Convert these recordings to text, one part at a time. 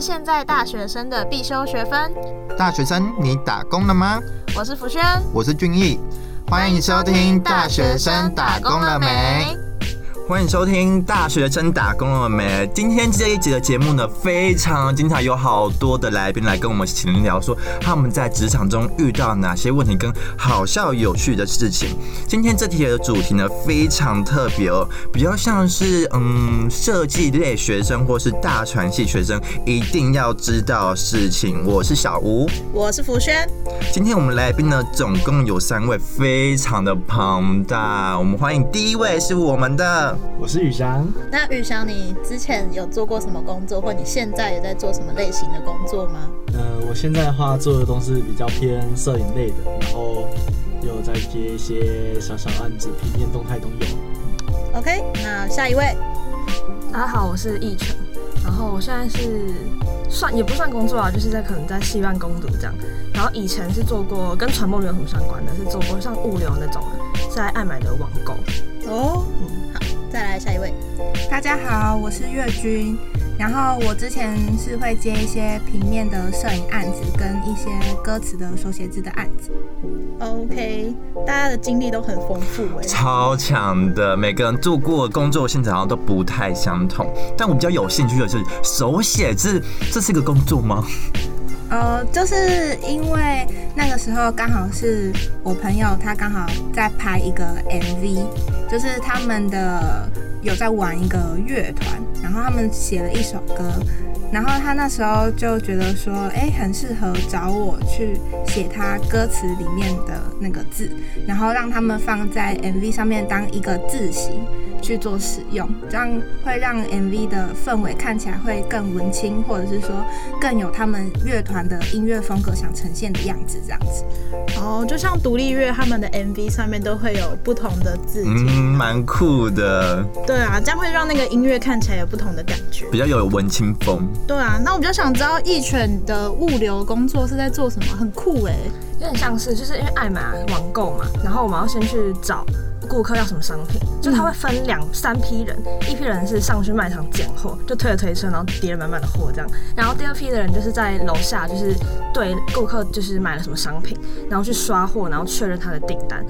现在大学生的必修学分。大学生，你打工了吗？我是福轩，我是俊逸，欢迎收听《大学生打工了没》。欢迎收听《大学生打工了没》。今天这一集的节目呢，非常精彩，有好多的来宾来跟我们闲聊，说他们在职场中遇到哪些问题跟好笑有趣的事情。今天这题的主题呢，非常特别哦，比较像是嗯设计类学生或是大传系学生一定要知道的事情。我是小吴，我是福轩。今天我们来宾呢，总共有三位，非常的庞大。我们欢迎第一位是我们的。我是雨翔。那雨翔，你之前有做过什么工作，或你现在也在做什么类型的工作吗？呃，我现在的话做的都是比较偏摄影类的，然后有在接一些小小案子，平面动态都有。OK，那下一位。大家好，我是易成，然后我现在是算也不算工作啊，就是在可能在戏院攻读这样。然后以前是做过跟传播没有什么相关的，是做过像物流那种的，在爱买的网购。哦，再来下一位。大家好，我是月君。然后我之前是会接一些平面的摄影案子，跟一些歌词的手写字的案子。OK，大家的经历都很丰富哎，超强的。每个人做过的工作现场好像都不太相同。但我比较有兴趣的是手写字，这是一个工作吗？呃，就是因为那个时候刚好是我朋友，他刚好在拍一个 MV，就是他们的有在玩一个乐团，然后他们写了一首歌，然后他那时候就觉得说，哎，很适合找我去写他歌词里面的那个字，然后让他们放在 MV 上面当一个字形。去做使用，这样会让 MV 的氛围看起来会更文青，或者是说更有他们乐团的音乐风格想呈现的样子，这样子。哦，就像独立乐他们的 MV 上面都会有不同的字嗯，蛮酷的。对啊，这样会让那个音乐看起来有不同的感觉，比较有文青风。对啊，那我比较想知道义犬的物流工作是在做什么，很酷哎，有点像是就是因为爱买网购嘛，然后我们要先去找。顾客要什么商品，就他会分两三批人，一批人是上去卖场拣货，就推着推车，然后叠了满满的货这样。然后第二批的人就是在楼下，就是对顾客就是买了什么商品，然后去刷货，然后确认他的订单。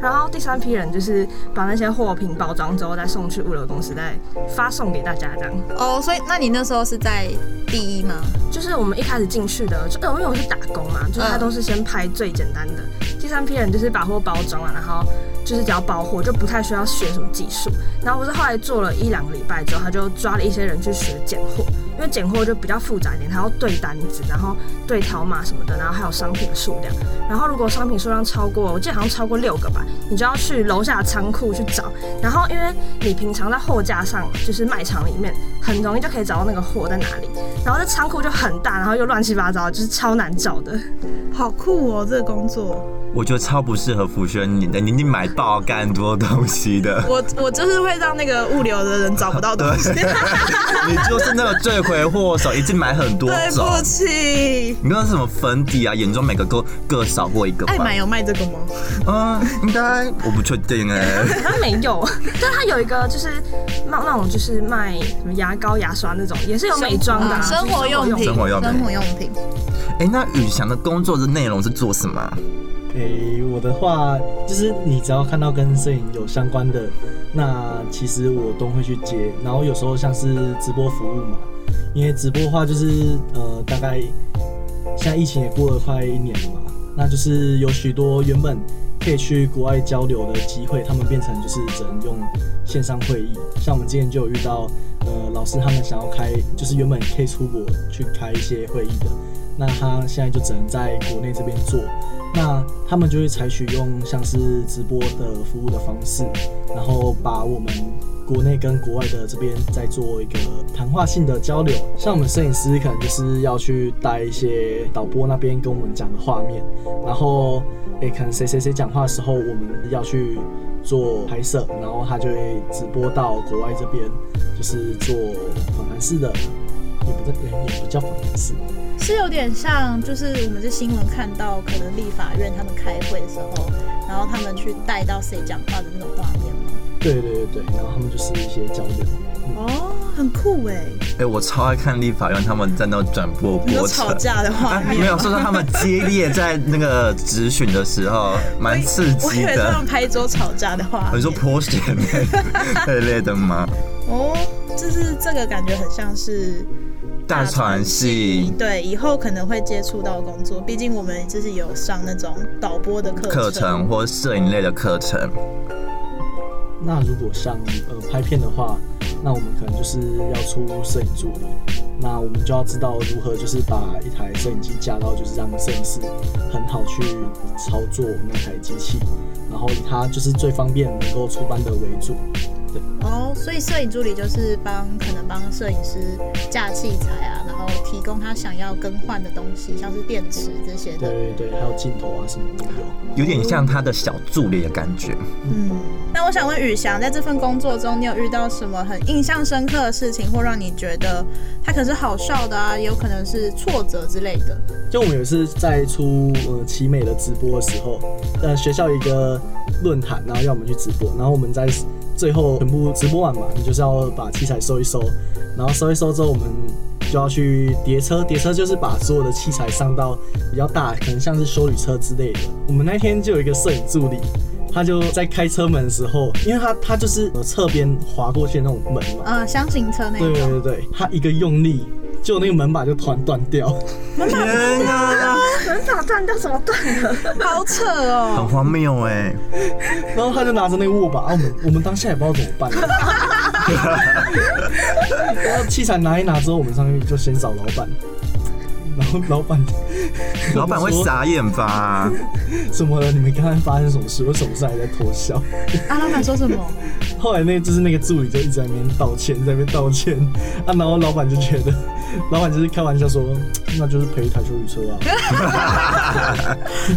然后第三批人就是把那些货品包装之后再送去物流公司，再发送给大家这样。哦，所以那你那时候是在第一吗？就是我们一开始进去的，就因为我是打工嘛，就是他都是先拍最简单的。第三批人就是把货包装了，然后。就是只要包货，就不太需要学什么技术。然后我是后来做了一两个礼拜之后，他就抓了一些人去学拣货，因为拣货就比较复杂一点，他要对单子，然后对条码什么的，然后还有商品的数量。然后如果商品数量超过，我记得好像超过六个吧，你就要去楼下仓库去找。然后因为你平常在货架上，就是卖场里面，很容易就可以找到那个货在哪里。然后这仓库就很大，然后又乱七八糟，就是超难找的。好酷哦，这个工作。我觉得超不适合福轩你的，你你买爆干多东西的。我我就是会让那个物流的人找不到东西。你就是那个罪魁祸首，一次买很多对不起。你那什么粉底啊、眼妆每个各各少过一个。爱买有卖这个吗？嗯，应该我不确定哎。他没有，但他有一个就是那那种就是卖什么牙膏、牙刷那种，也是有美妆的生活用品。生活用品。生活用品。哎，那宇翔的工作的内容是做什么？诶，我的话就是你只要看到跟摄影有相关的，那其实我都会去接。然后有时候像是直播服务嘛，因为直播的话就是呃，大概现在疫情也过了快一年了嘛，那就是有许多原本可以去国外交流的机会，他们变成就是只能用线上会议。像我们之前就有遇到呃老师他们想要开，就是原本可以出国去开一些会议的，那他现在就只能在国内这边做。那他们就会采取用像是直播的服务的方式，然后把我们国内跟国外的这边再做一个谈话性的交流。像我们摄影师可能就是要去带一些导播那边跟我们讲的画面，然后诶可能谁谁谁讲话的时候，我们要去做拍摄，然后他就会直播到国外这边，就是做访谈式的，也不对也不叫访谈式。是有点像，就是我们在新闻看到，可能立法院他们开会的时候，然后他们去带到谁讲话的那种画面吗？对对对对，然后他们就是一些交流。哦，很酷哎。哎、我超爱看立法院他们在那转播你说过程吵。架的画啊，没有说到他们激烈在那个质询的时候，蛮刺激我以为他的们。拍桌吵架的画面。你说泼血 那那类的吗？哦，就是这个感觉很像是大传系。对，以后可能会接触到工作，毕竟我们就是有上那种导播的课课程或摄影类的课程，那如果像呃拍片的话，那我们可能就是要出摄影助理，那我们就要知道如何就是把一台摄影机架到就是让摄影师很好去操作那台机器，然后以它就是最方便能够出班的为主。哦，所以摄影助理就是帮可能帮摄影师架器材啊，然后提供他想要更换的东西，像是电池这些的。对对对，还有镜头啊什么都有。有点像他的小助理的感觉。嗯，那我想问宇翔，在这份工作中，你有遇到什么很印象深刻的事情，或让你觉得他可是好笑的啊，也有可能是挫折之类的？就我们有一次在出呃奇美的直播的时候，呃学校一个论坛，然后要我们去直播，然后我们在最后全部直播完嘛，你就是要把器材收一收，然后收一收之后，我们就要去叠车，叠车就是把所有的器材上到比较大，可能像是修理车之类的。我们那天就有一个摄影助理。他就在开车门的时候，因为他他就是呃侧边滑过去的那种门嘛，嗯，箱型车那对对。对对，他一个用力，就那个门把就突然断掉。天啊，门把断掉怎么断的？好扯哦很哦！荒谬哎！然后他就拿着那个握把，啊，我们我们当下也不知道怎么办。然后器材拿一拿之后，我们上去就先找老板，然后老板 老板会傻眼吧？怎么了，你们刚刚发生什么事？为什么是还在偷笑？啊，老板说什么？后来那就是那个助理就一直在那边道歉，在那边道歉啊，然后老板就觉得，老板就是开玩笑说，那就是赔一台修理车啊。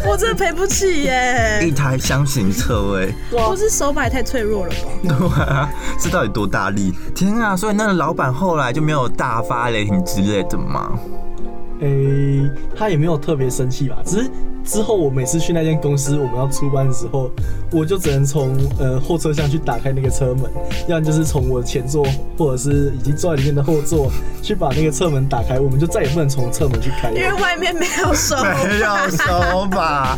我真的赔不起耶一！台箱型车哎，我是手把也太脆弱了吧？对啊，这到底多大力？天啊！所以那个老板后来就没有大发雷霆之类的吗？诶、他也没有特别生气吧，只是之后我每次去那间公司，我们要出班的时候，我就只能从呃后车厢去打开那个车门，要不然就是从我的前座或者是已经坐在里面的后座去把那个侧门打开，我们就再也不能从侧门去开因为。外面没有手。没有手把，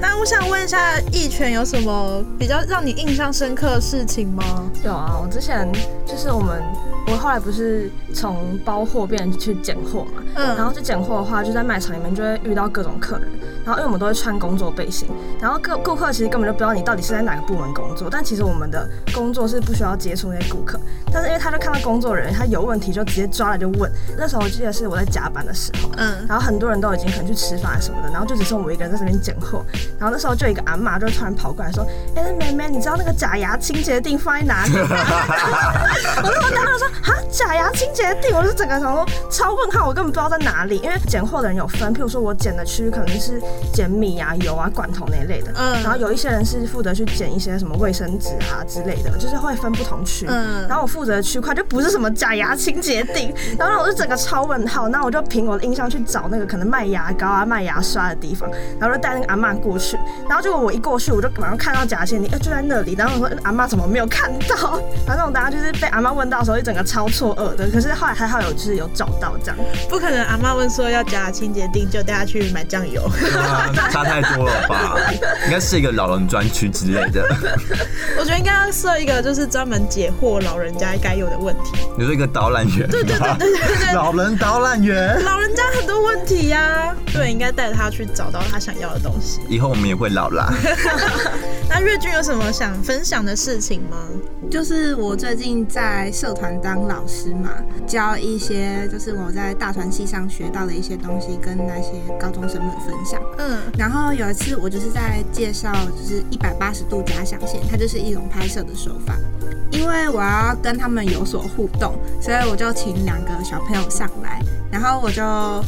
那我想问一下，义拳有什么比较让你印象深刻的事情吗？有啊，我之前就是我们，我后来不是从包货变成去拣货嘛，嗯然后去拣货的话，就在卖场里面就会遇到各种客人，然后因为我们都会穿工作背心，然后各顾客其实根本就不知道你到底是在哪个部门工作，但其实我们的工作是不需要接触那些顾客，但是因为他就看到工作人员他有问题就直接抓来就问，那时候我记得是我在加班的时候，嗯，然后很多人都已经可能去吃饭什么的，然后就只剩我一个人在这边拣货。然后那时候就有一个阿嬷就突然跑过来说：“哎、那妹妹，你知道那个假牙清洁锭放在哪里吗？” 我那时候当时说：“哈，假牙清洁锭！”我就整个想说超问号，我根本不知道在哪里，因为拣货的人有分，譬如说我拣的区域可能是捡米啊、油啊、罐头那一类的，嗯然后有一些人是负责去捡一些什么卫生纸啊之类的，就是会分不同区。嗯然后我负责的区块就不是什么假牙清洁锭，然后让我就整个超问号。那我就凭我的印象去找那个可能卖牙膏啊、卖牙刷的地方，然后就带那个阿嬷过去。然后结果我一过去，我就马上看到假清洁锭，哎、就在那里。然后我说阿嬷怎么没有看到？然后那种大家就是被阿嬷问到的时候，一整个超错愕的。可是后来还好有就是有找到这样。不可能，阿妈问说要加清洁锭，就带她去买酱油。啊差太多了吧？应该是一个老人专区之类的。我觉得应该要设一个，就是专门解惑老人家该有的问题。你说一个导览员，对对对对对对，老人导览员。老人家很多问题呀、对，应该带他去找到他想要的东西。以后我们也会老啦。那岳君有什么想分享的事情吗？就是我最近在社团当老师嘛，教一些就是我在大传系上学到的一些东西，跟那些高中生们分享。嗯然后有一次我就是在介绍就是一百八十度假想线，它就是一种拍摄的手法。因为我要跟他们有所互动，所以我就请两个小朋友上来，然后我就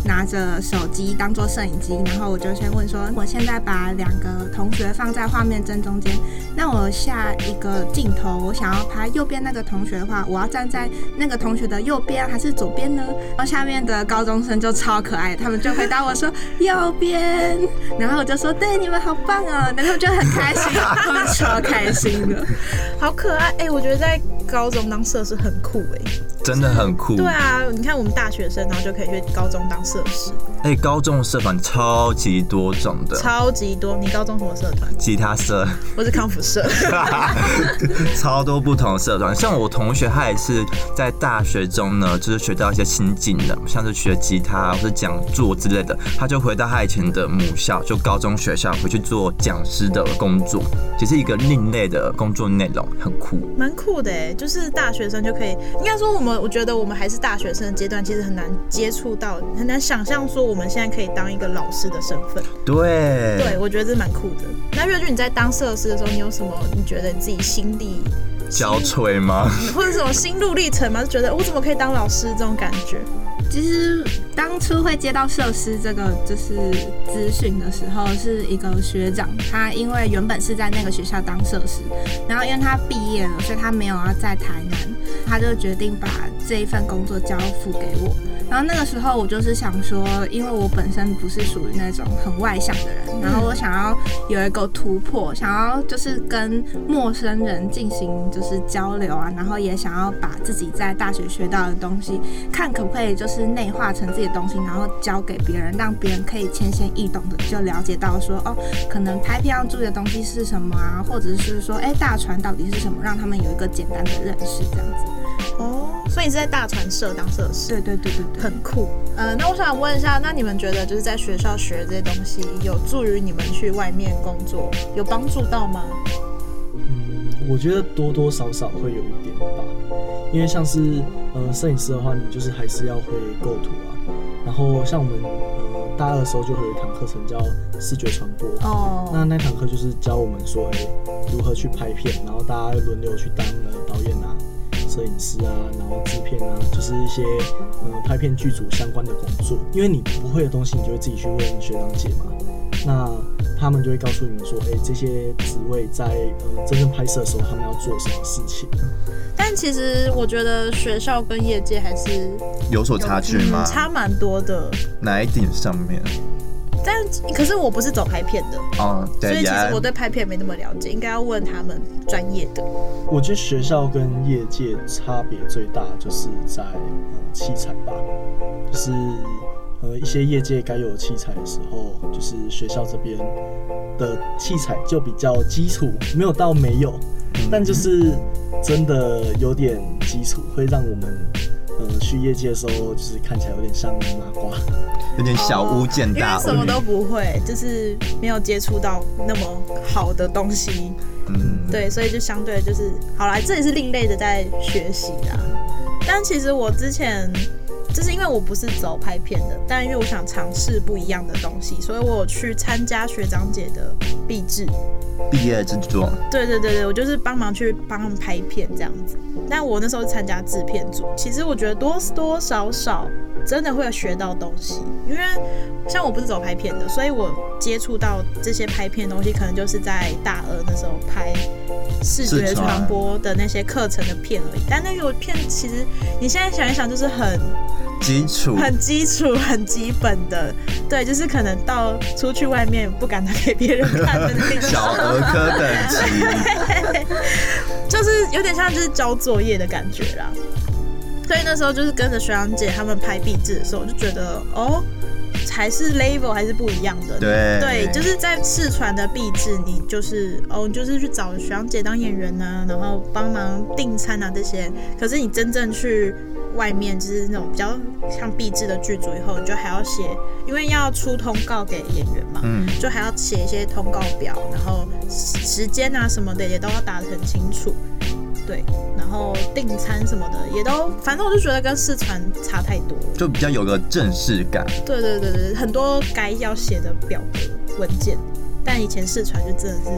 拿着手机当做摄影机，然后我就先问说，我现在把两个同学放在画面正中间，那我下一个镜头我想要拍右边那个同学的话，我要站在那个同学的右边还是左边呢？然后下面的高中生就超可爱，他们就回答我说右边，然后我就说对，你们好棒哦，然后就很开心，他 们超开心的。好可爱哎、我觉得在高中当摄是很酷哎、真的很酷。对啊，你看我们大学生，然后就可以去高中当社师，哎、高中的社团超级多种的，超级多。你高中什么社团？吉他社，我是康复社。超多不同的社团。像我同学，他也是在大学中呢，就是学到一些新技能，像是学吉他或者讲座之类的，他就回到他以前的母校，就高中学校回去做讲师的工作，只是一个另类的工作内容，很酷。蛮酷的哎，就是大学生就可以，应该说我们，我觉得我们还是大学生阶段，其实很难接触到，很难想象说我们现在可以当一个老师的身份。对，对，我觉得这蛮酷的。那月俊，你在当设施的时候，你有什么你觉得你自己心里焦脆吗？或者什么心路历程吗？就觉得我怎么可以当老师这种感觉？其实当初会接到设施这个就是资讯的时候，是一个学长，他因为原本是在那个学校当设施，然后因为他毕业了，所以他没有要在台南，他就决定把这一份工作交付给我。然后那个时候我就是想说，因为我本身不是属于那种很外向的人，然后我想要有一个突破，想要就是跟陌生人进行就是交流啊，然后也想要把自己在大学学到的东西，看可不可以就是内化成自己的东西，然后教给别人，让别人可以浅显易懂的就了解到说，哦，可能拍片要注意的东西是什么啊，或者是说，哎，大船到底是什么，让他们有一个简单的认识，这样子。哦，所以你是在大传社当社师，对对对对对。很酷。呃，那我想问一下，那你们觉得就是在学校学这些东西，有助于你们去外面工作，有帮助到吗？嗯，我觉得多多少少会有一点吧，因为像是呃摄影师的话，你就是还是要会构图啊，然后像我们呃大二的时候就会有一堂课程叫视觉传播，哦，那那堂课就是教我们说，哎、如何去拍片，然后大家轮流去当呃导演啊、摄影师啊，然后制片啊，就是一些呃拍片剧组相关的工作。因为你不会的东西，你就会自己去问学长姐嘛。那他们就会告诉你们说，哎、这些职位在呃真正拍摄的时候，他们要做什么事情。但其实我觉得学校跟业界还是有所差距吗？嗯差蛮多的。哪一点上面？但可是我不是走拍片的，哦，所以其实我对拍片没那么了解，应该要问他们专业的。我觉得学校跟业界差别最大就是在呃器材吧，就是呃一些业界该有的器材的时候，就是学校这边的器材就比较基础，没有到没有，但就是真的有点基础，会让我们呃去业界的时候，就是看起来有点像麻瓜。有点小巫见因为大巫。什么都不会，就是没有接触到那么好的东西，嗯，对，所以就相对就是好啦，这也是另类的在学习啦。但其实我之前就是因为我不是走拍片的，但因为我想尝试不一样的东西，所以我有去参加学长姐的毕制。毕业制作，对对对对，我就是帮忙去帮他们拍片这样子。但我那时候参加制片组，其实我觉得多多少少真的会有学到东西，因为像我不是走拍片的，所以我接触到这些拍片的东西，可能就是在大二那时候拍视觉传播的那些课程的片而已。但那个片其实你现在想一想，就是很基础很基础、很基本的，对，就是可能到出去外面不敢拿给别人看的那种。小儿科等级，就是有点像就是交作业的感觉啦。所以那时候就是跟着学长姐他们拍壁纸的时候，我就觉得哦，还是 level 还是不一样的。对对，就是在视传的壁纸，你就是哦，你就是去找学长姐当演员啊、然后帮忙订餐啊这些。可是你真正去外面，就是那种比较像壁纸的剧组以后，你就还要写，因为要出通告给演员嘛，嗯，就还要写一些通告表，然后时时间啊什么的也都要打得很清楚，对，然后订餐什么的也都，反正我就觉得跟四川差太多了。就比较有个正式感。对对对对，很多该要写的表格文件，但以前试传就真的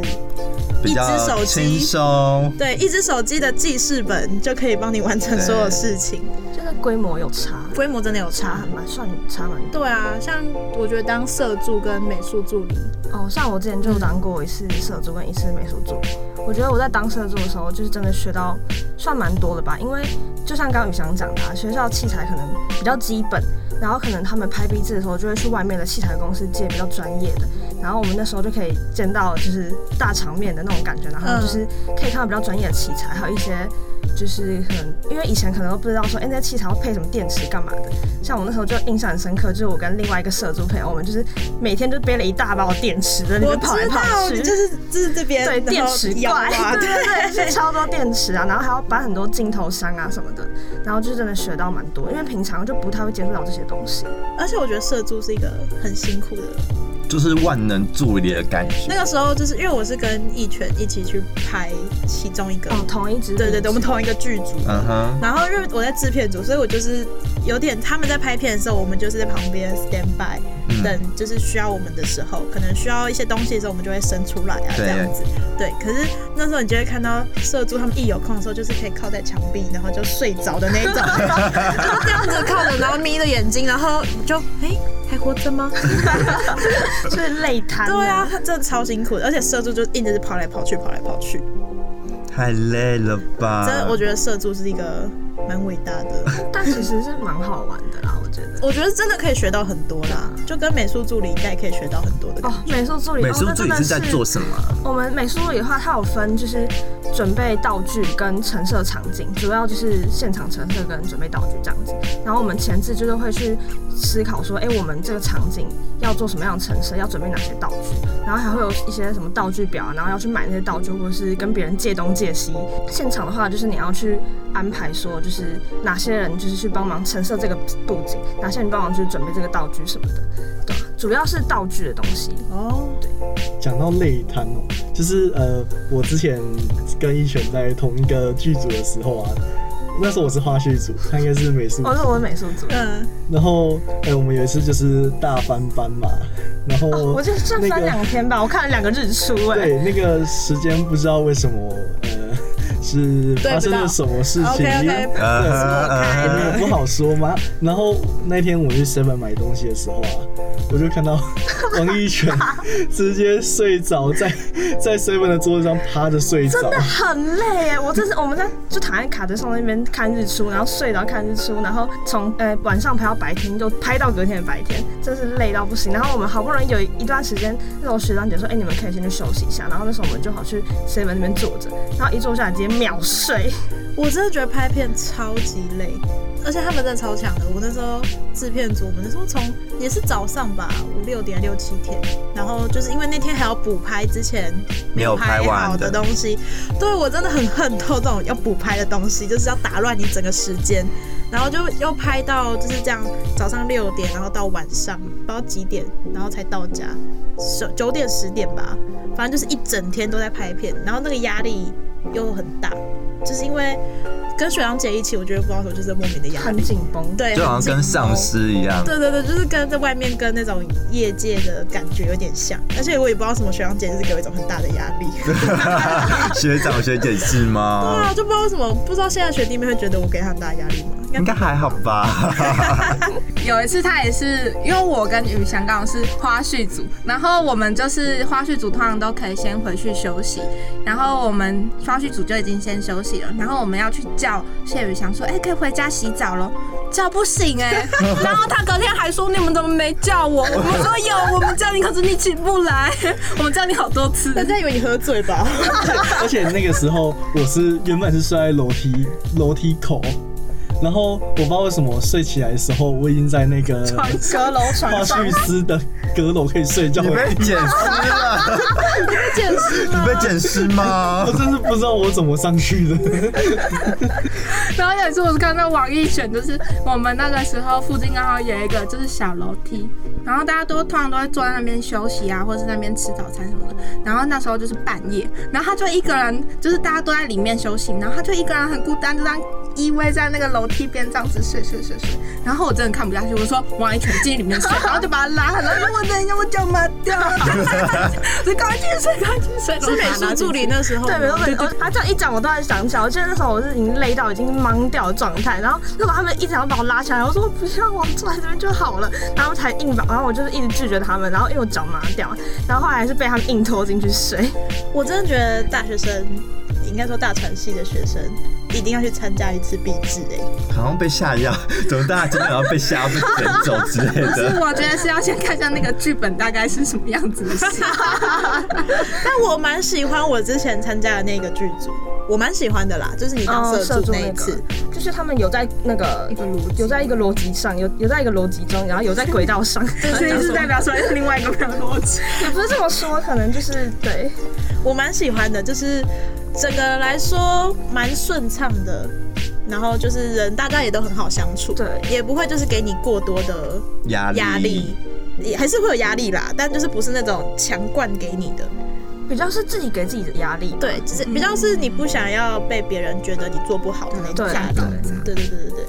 是一只手机轻松，对一只手机的记事本就可以帮你完成所有事情，就是规模有差，规模真的有差差很蛮算差蛮多。对啊，像我觉得当社助跟美术助理，哦，像我之前就当过一次社助跟一次美术助理，我觉得我在当社助的时候，就是真的学到算蛮多的吧。因为就像刚刚宇翔讲的、啊，学校器材可能比较基本，然后可能他们拍壁纸的时候就会去外面的器材公司借比较专业的，然后我们那时候就可以见到就是大场面的那种感觉，然后就是可以看到比较专业的器材，还有一些就是可能因为以前可能都不知道说，哎、那器材要配什么电池干嘛的。像我那时候就印象很深刻，就是我跟另外一个社猪朋友，我们就是每天就背了一大包电池在那我边跑来跑，去，就是就是这边对电池怪，对对 对，是超多电池啊，然后还要搬很多镜头箱啊什么的，然后就真的学到蛮多，因为平常就不太会接触到这些东西。而且我觉得社助是一个很辛苦的。就是万能助理的感觉。那个时候就是因为我是跟一拳一起去拍其中一个，哦，同一支，对对对，我们同一个剧组。嗯哼，然后因为我在制片组，所以我就是有点他们在拍片的时候，我们就是在旁边 stand by 嗯等，就是需要我们的时候，可能需要一些东西的时候，我们就会伸出来啊，对这样子。对，可是那时候你就会看到社猪他们一有空的时候，就是可以靠在墙壁，然后就睡着的那种，就这样子靠着，然后眯着眼睛，然后就哎、还活着吗？就是累瘫。对啊，，他真的超辛苦的，而且社助就一直是跑来跑去，跑来跑去。太累了吧？真的，我觉得社助是一个蛮伟大的。但其实是蛮好玩的啦，我觉得。我觉得真的可以学到很多啦，就跟美术助理应该也可以学到很多的哦。，美术助理，美术哦那真的助理是在做什么啊？我们美术助理的话，它有分就是准备道具跟陈设场景，主要就是现场陈设跟准备道具这样子。然后我们前置就是会去思考说，哎、我们这个场景要做什么样的陈设，要准备哪些道具，然后还会有一些什么道具表啊，然后要去买那些道具，或者是跟别人借东借西。现场的话，就是你要去安排说，就是哪些人就是去帮忙陈设这个布景，哪些人帮忙去准备这个道具什么的，对？主要是道具的东西。哦，对讲到累瘫哦，就是呃，我之前跟一璇在同一个剧组的时候啊，那时候我是花絮组，他应该是美术组我，是我是美术组。嗯，然后哎，我们有一次就是大翻班嘛，然后、哦我就这翻两天吧，我看了两个日出哎、对那个时间不知道为什么呃是发生了什么事情？呃我也不好说吗。然后那天我去 Seven 买东西的时候啊，我就看到 王一泉直接睡着在 在 Seven 的桌子上趴着睡着。真的很累哎！我这是我们在就躺在卡车上那边看日出，然后睡着看日出，然后从呃晚上拍到白天，就拍到隔天的白天，真是累到不行。然后我们好不容易有一段时间，那时候学长姐说，哎、你们可以先去休息一下。然后那时候我们就好去 seven 那边坐着，然后一坐下来直接秒睡。我真的觉得拍片超级累，而且他们真的超强的。我那时候制片组，我们那时候从也是早上吧，五六点六七点，然后就是因为那天还要补拍之前没有拍完好的东西，对我真的很恨透这种要补拍的东西，就是要打乱你整个时间，然后就又拍到就是这样，早上六点，然后到晚上不知道几点，然后才到家，十九点十点吧，反正就是一整天都在拍片，然后那个压力又很大，就是因为跟学长姐一起，我觉得不知道为什么就是莫名的压力很，紧绷，对，就好像跟丧尸一样。对对对，就是跟在外面跟那种业界的感觉有点像，而且我也不知道什么学长姐就是给我一种很大的压力。学长学姐是吗对？啊，就不知道为什么，不知道现在学弟妹会觉得我给他很大压力吗？应该还好吧。有一次他也是，因为我跟雨翔刚好是花絮组，然后我们就是花絮组通常都可以先回去休息，然后我们花絮组就已经先休息了，然后我们要去叫谢宇翔说，哎、可以回家洗澡了。叫不醒哎、然后他隔天还说你们怎么没叫我？我们说有，我们叫你，可是你起不来，我们叫你好多次。人家以为你喝醉吧？而且那个时候我是原本是睡在楼梯楼梯口，然后我不知道为什么睡起来的时候，我已经在那个阁楼花床上絮司的阁楼可以睡觉你了。被捡尸了？见识你被捡尸吗 我？真是不知道我怎么上去的。然后有一次我是看到网易选，就是我们那个时候附近刚好有一个就是小楼梯，然后大家都通常都会坐在那边休息啊，或者是那边吃早餐什么的。然后那时候就是半夜，然后他就一个人，就是大家都在里面休息，然后他就一个人很孤单，就这样依偎在那个楼梯边这样子睡睡睡睡。然后我真的看不下去，我说王一全进里面睡，然后就把他拉，然后说我等一下我脚麻掉了，就赶快进去睡，赶快进去睡。是美术助理那时候，对，没错没错。他这样一讲，我突然想起来，我记得那时候我是已经累到已经懵掉的状态，然后如果他们一直要把我拉起来，我说不要，我坐在这边就好了，然后才硬把，然后我就是一直拒绝他们，然后因为我脚麻掉，然后后来还是被他们硬拖进去睡。我真的觉得大学生，应该说大传系的学生，一定要去参加一次毕制哎。好像被下药，怎么大家真的要被下药被卷走之类是的？我觉得是要先看一下那个剧本大概是什么样子的戏。但我蛮喜欢我之前参加的那个剧组，我蛮喜欢的啦，就是你当哦社助那那一次个，，就是他们有在那个一个逻辑有在一个逻辑上，有有在一个逻辑中，然后有在轨道上，所以是代表说另外一个没有逻辑。也不是这么说，可能就是对，我蛮喜欢的，就是整个来说蛮顺畅的，然后就是人大家也都很好相处，对。也不会就是给你过多的压力。压力，也还是会有压力啦，但就是不是那种强灌给你的，比较是自己给自己的压力。对，只是比较是你不想要被别人觉得你做不好的那种对压力，对对对对对，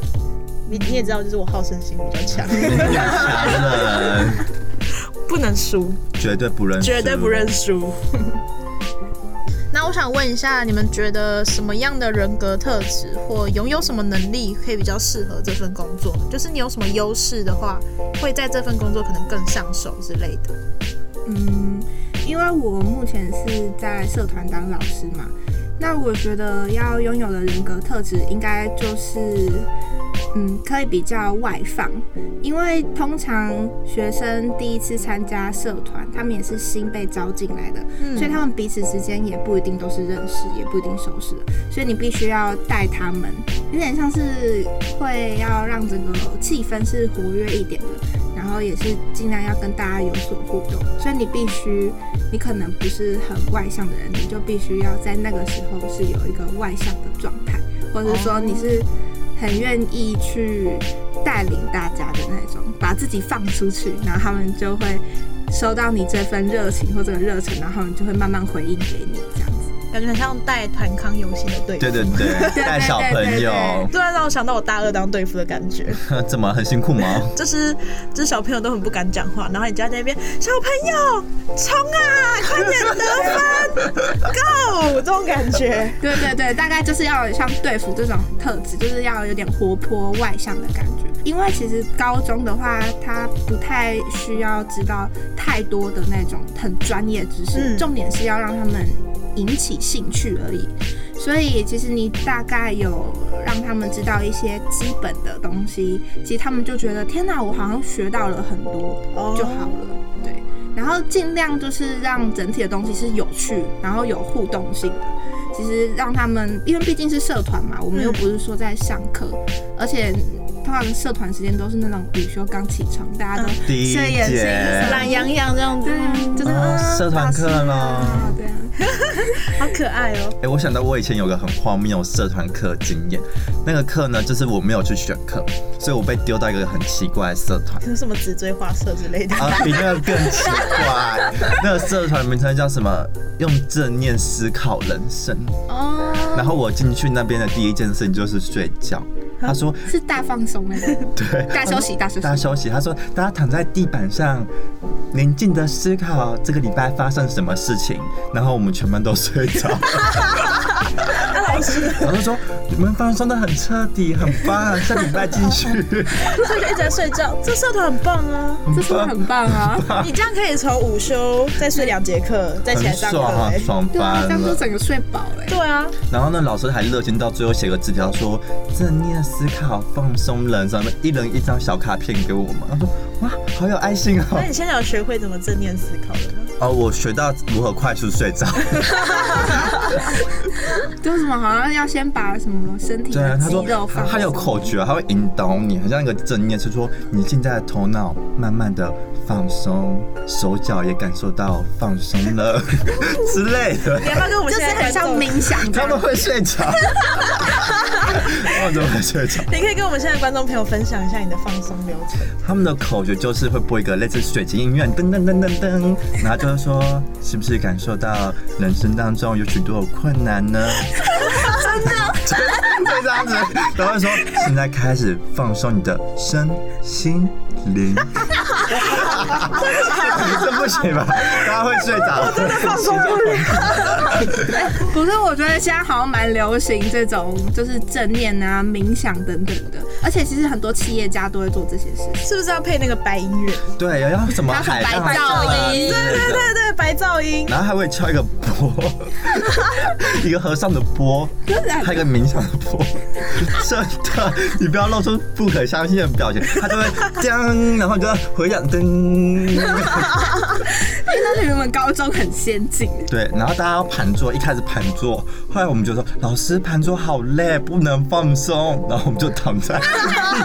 你你也知道，就是我好胜心比较强，强人 不能输，绝对不认输，绝对不认输。那我想问一下，你们觉得什么样的人格特质或拥有什么能力可以比较适合这份工作呢？就是你有什么优势的话，会在这份工作可能更上手之类的。嗯，因为我目前是在社团当老师嘛，那我觉得要拥有的人格特质，应该就是，嗯，可以比较外放，因为通常学生第一次参加社团，他们也是新被招进来的，嗯。所以他们彼此之间也不一定都是认识，也不一定熟识的，所以你必须要带他们，有点像是会要让整个气氛是活跃一点的，然然后也是尽量要跟大家有所互动，所以你必须，你可能不是很外向的人，你就必须要在那个时候是有一个外向的状态，或者说你是很愿意去带领大家的那种，把自己放出去，然后他们就会收到你这份热情或这个热忱，然后你就会慢慢回应给你这样。感觉很像带团康游戏的队服。对对对，带小朋友，突然，让我想到我大二当队服的感觉，怎么很辛苦吗？就是就是小朋友都很不敢讲话，然后你就在那边小朋友冲啊，快点得分，Go 这种感觉。对对对，大概就是要像队服这种特质，就是要有点活泼外向的感觉。因为其实高中的话，他不太需要知道太多的那种很专业知识，嗯重点是要让他们引起兴趣而已。所以其实你大概有让他们知道一些基本的东西，其实他们就觉得天哪，我好像学到了很多哦。就好了。对，然后尽量就是让整体的东西是有趣，然后有互动性的。其实让他们，因为毕竟是社团嘛，我们又不是说在上课，而且通常社团时间都是那种午休刚起床，大家都第一睡眼惺节忪懒洋洋这样子，社团课咯啊对啊，好可爱哦。哎、我想到我以前有个很荒谬社团课经验，那个课呢，就是我没有去选课，所以我被丢到一个很奇怪的社团。是什么纸锥画社之类的？啊，比那个更奇怪。那个社团名称叫什么？用正念思考人生。哦，然后我进去那边的第一件事情就是睡觉。他说是大放松哎，对，大休息，大休息，大休息。他说大家躺在地板上，宁静的思考这个礼拜发生什么事情。然后我们全班都睡着。老师，老师说你们放松的很彻底，很棒，下礼拜继续。所以就一直在睡觉。这社团很棒啊！这社团很棒啊？你这样可以从午休再睡两节课，再起来上课、爽啊欸，。爽对啊，这翻了。样就整个睡饱哎。对啊，然后呢，老师还热情到最后写个纸条说正念思考、放松人生，一人一张小卡片给我们。他 说哇，好有爱心哦那。你现在有学会怎么正念思考了吗？哦，我学到如何快速睡着。就是什么好像要先把什么身体对啊，的肌他说肉放松，他他有口诀啊，他会引导你，很像一个正念，是说你现在的头脑慢慢的放松，手脚也感受到放松了 之类的。你要不要跟我们就是现在很像冥想他们。会睡着，他们怎么会睡着？你可以跟我们现在观众朋友分享一下你的放松流程。他们的口诀就是会播一个类似水晶音乐，噔噔噔噔噔，然后就是说，是不是感受到人生当中有许多的困难呢？真的，会这样子，然后说现在开始放松你的身心灵。这不行吧？大家会睡着。我真的放松不了。不是，我觉得现在好像蛮流行这种，就是正念啊、冥想等等的，而且其实很多企业家都会做这些事情。是不是要配那个白音乐？对，要什么还有什么海白噪音之类的对对对，白噪音，然后还会敲一个钵，一个和尚的钵，还有一个冥想的钵，真的，你不要露出不可相信的表情，他就会这样，然后就要回想噔，因为那是你们高中很先进，对，然后大家要盘坐，一开始盘坐，后来我们就说老师盘坐好累，不能放松，然后我们就躺在地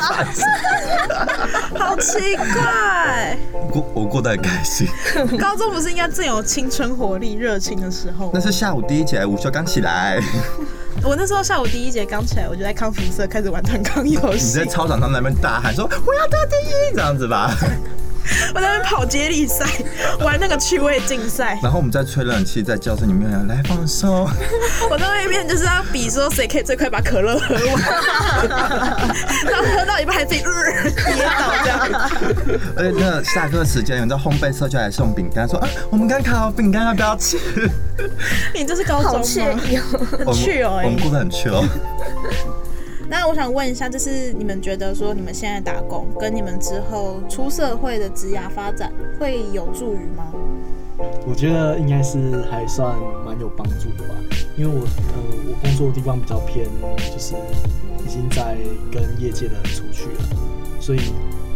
板上，好奇怪。我过我过得很开心。高中不是应该正有青春活力、热情的时候那？是下午第一节，午休刚起来，我那时候下午第一节刚起来，我就在康复社开始玩弹康游戏你在，操场上那边大喊说我要得第一，这样子吧。我在那边跑接力赛，玩那个趣味竞赛。然后我们在吹冷气，在教室里面来放松。我在那边就是要比说谁可以最快把可乐喝完，然后喝到一半还自己、呃、跌倒这样。而且那个下课时间，有在烘焙社就来送饼干，说啊，我们刚烤好饼干，要不要吃？你这是高中好吗？惬意哦。很趣哦、欸我们过得很 chill。那我想问一下，就是你们觉得说你们现在打工跟你们之后出社会的职涯发展会有助于吗？我觉得应该是还算蛮有帮助的吧，因为我呃我工作的地方比较偏，就是已经在跟业界的人出去了，所以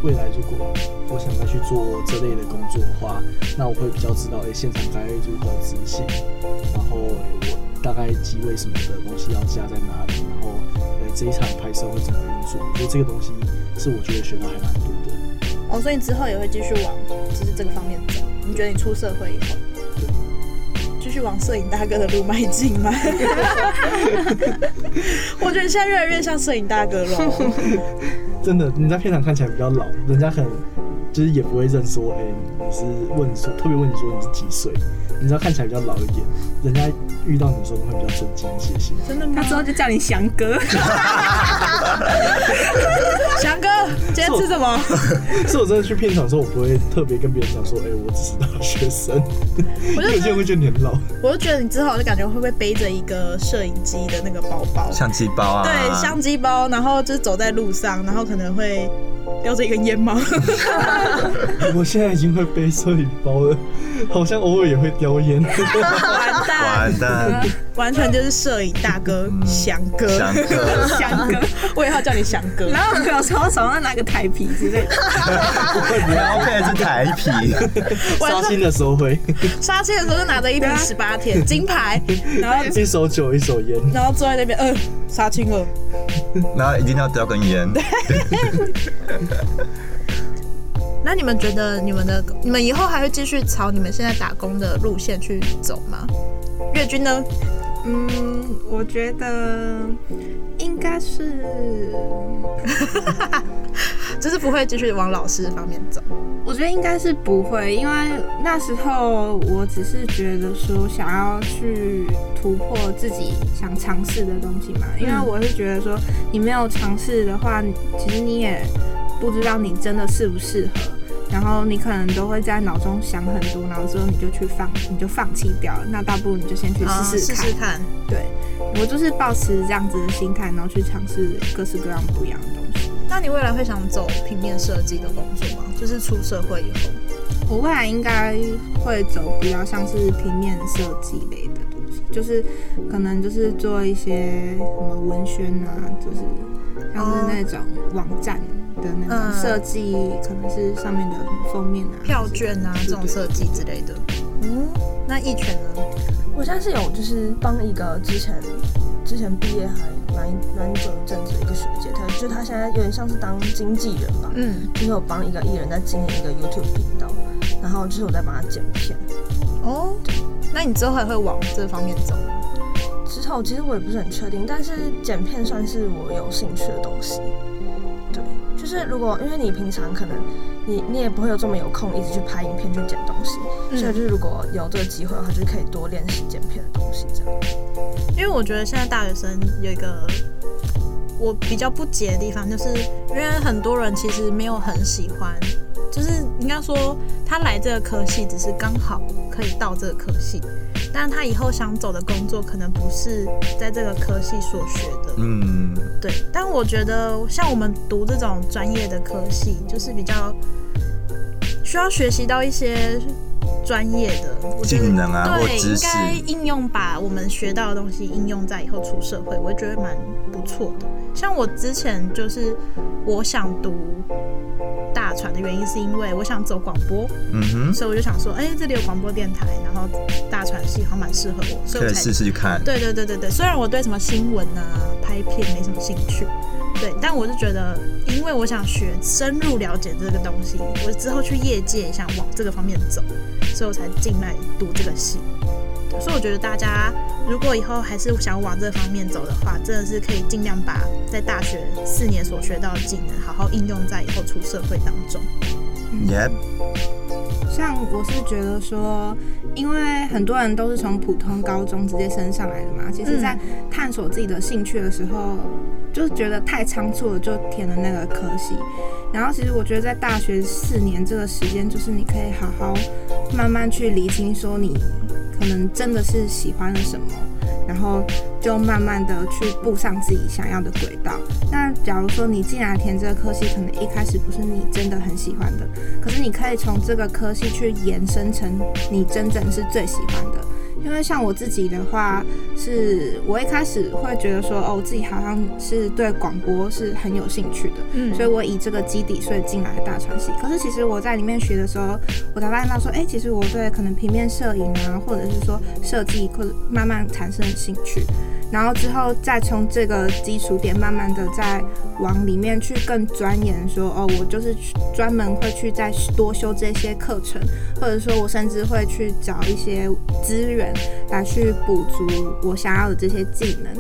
未来如果我想再去做这类的工作的话，那我会比较知道诶、现场该如何执行，然后诶我大概机位什么的东西要加在哪里，这一场拍摄会怎么运作，我觉得这个东西是我觉得学到还蛮多的。哦，所以你之后也会继续往就是这个方面走？你觉得你出社会以后，继续往摄影大哥的路迈进吗？我觉得你现在越来越像摄影大哥了。真的，你在片场看起来比较老，人家可能就是也不会认说，哎、你是问说特别问你说你是几岁，你知道看起来比较老一点，人家遇到你的时候会比较震惊一些些。真的吗他？之后就叫你翔哥。翔哥，今天吃什么？是我真的去片场的时候，我不会特别跟别人讲说，哎、我只是大学生，我就有些人会觉得你很老。我就觉得你之后就感觉会不会背着一个摄影机的那个包包？相机包啊，对，相机包，然后就是走在路上，然后可能会叼着一根烟吗？我现在已经会背摄影包了，好像偶尔也会叼烟。完 蛋，完蛋，完全就是摄影大哥翔哥，翔哥，翔哥，我以后叫你翔哥。然后有时候手上拿个台皮之类的，标配的是台皮，杀青的时候会，杀青的时候就拿着一瓶十八天金牌，然后 一手酒一手烟。然后坐在那边，嗯、杀青了。然后一定要叼根烟。那你们觉得你们的你们以后还会继续朝你们现在打工的路线去走吗？月军呢？嗯，我觉得应该是，就是不会继续往老师方面走。我觉得应该是不会，因为那时候我只是觉得说想要去突破自己想尝试的东西嘛，因为我是觉得说你没有尝试的话，其实你也不知道你真的适不适合。然后你可能都会在脑中想很多，然后之后你就去放，你就放弃掉了。那倒不如你就先去啊试试看。试试看。对，我就是抱持这样子的心态，然后去尝试各式各样不一样的东西。那你未来会想走平面设计的工作吗？就是出社会以后。我未来应该会走比较像是平面设计类的东西，就是可能就是做一些什么文宣啊，就是像是那种网站的那嗯种设计，可能是上面的封面啊、票券啊这种设计之类的。嗯，那一拳呢？我现在是有就是帮一个之前之前毕业还蛮蛮久一阵子的一个学姐，她就是她现在有点像是当经纪人吧，嗯，就是有帮一个艺人在经营一个 YouTube 频道，然后就是我在帮他剪片。哦，那你之后还会往这方面走吗？之后其实我也不是很确定，但是剪片算是我有兴趣的东西。对，就是如果因为你平常可能你你也不会有这么有空一直去拍影片去剪东西，嗯所以就是如果有这个机会的话，就是可以多练习剪片的东西这样。因为我觉得现在大学生有一个我比较不解的地方，就是因为很多人其实没有很喜欢，就是应该说他来这个科系只是刚好可以到这个科系，但他以后想走的工作可能不是在这个科系所学的。嗯，对，但我觉得像我们读这种专业的科系，就是比较需要学习到一些专业的技能啊或对，知识应该应用把我们学到的东西应用在以后出社会，我觉得蛮不错的。像我之前就是我想读大传的原因，是因为我想走广播，嗯哼，所以我就想说，哎、这里有广播电台，然后大传系好像蛮适合我，所以可以我才试试去看。对对对对对，虽然我对什么新闻啊、拍片没什么兴趣，对，但我是觉得，因为我想学深入了解这个东西，我之后去业界也想往这个方面走，所以我才进来读这个系。对所以我觉得大家如果以后还是想往这方面走的话，真的是可以尽量把在大学四年所学到的技能，好好应用在以后出社会当中。Yep，像我是觉得说，因为很多人都是从普通高中直接升上来的嘛，其实，在探索自己的兴趣的时候，就是觉得太仓促了，就填了那个科系。然后，其实我觉得在大学四年这个时间，就是你可以好好慢慢去理清，说你可能真的是喜欢了什么，然后就慢慢的去步上自己想要的轨道。那假如说你进来填这个科系，可能一开始不是你真的很喜欢的，可是你可以从这个科系去延伸成你真正是最喜欢的。因为像我自己的话，是我一开始会觉得说，哦，我自己好像是对广播是很有兴趣的，嗯所以我以这个基底，所以进来大传系。可是其实我在里面学的时候，我才发现到说，哎、其实我对可能平面摄影啊，或者是说设计，或者慢慢产生了兴趣。然后之后再从这个基础点，慢慢的再往里面去更钻研说，哦，我就是去专门会去再多修这些课程，或者说我甚至会去找一些资源来去补足我想要的这些技能。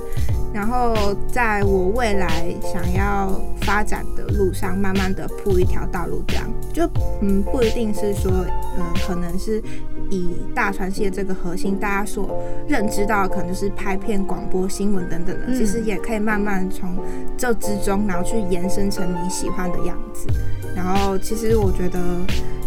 然后在我未来想要发展的路上，慢慢的铺一条道路，这样就嗯不一定是说，嗯、可能是以大传系的这个核心，大家所认知到的可能就是拍片、广播、新闻等等的，嗯其实也可以慢慢从这之中，然后去延伸成你喜欢的样子。然后其实我觉得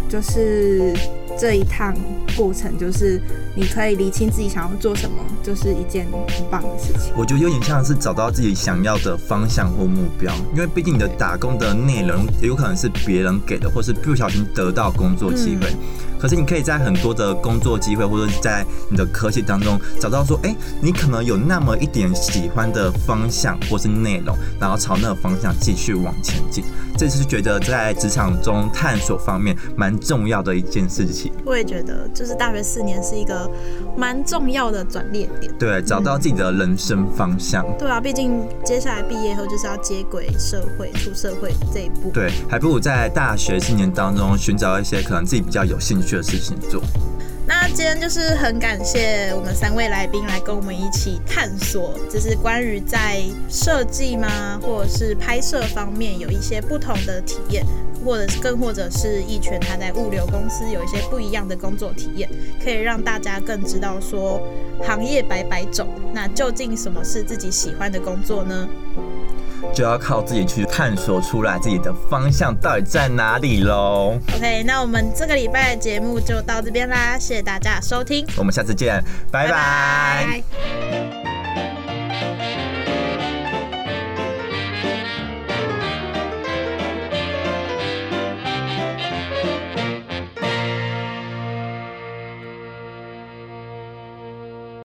就是这一趟过程，就是你可以理清自己想要做什么，就是一件很棒的事情。我觉得有点像是找到自己想要的方向或目标，因为毕竟你的打工的内容有可能是别人给的，或是不小心得到工作机会。可是你可以在很多的工作机会，或者是在你的科技当中找到说，哎、你可能有那么一点喜欢的方向或是内容，然后朝那个方向继续往前进。这是觉得在职场中探索方面蛮重要的一件事情。我也觉得，就是大学四年是一个蛮重要的转捩点。对，找到自己的人生方向。对啊，毕竟接下来毕业后就是要接轨社会、出社会这一步。对，还不如在大学四年当中寻找一些可能自己比较有兴趣的事情做。那今天就是很感谢我们三位来宾来跟我们一起探索，就是关于在设计吗，或者是拍摄方面有一些不同的体验，或者是更或者是一拳他在物流公司有一些不一样的工作体验，可以让大家更知道说行业百百种，那究竟什么是自己喜欢的工作呢？就要靠自己去探索出来自己的方向到底在哪里喽。OK，那我们这个礼拜的节目就到这边啦，谢谢大家收听。我们下次见，拜拜拜拜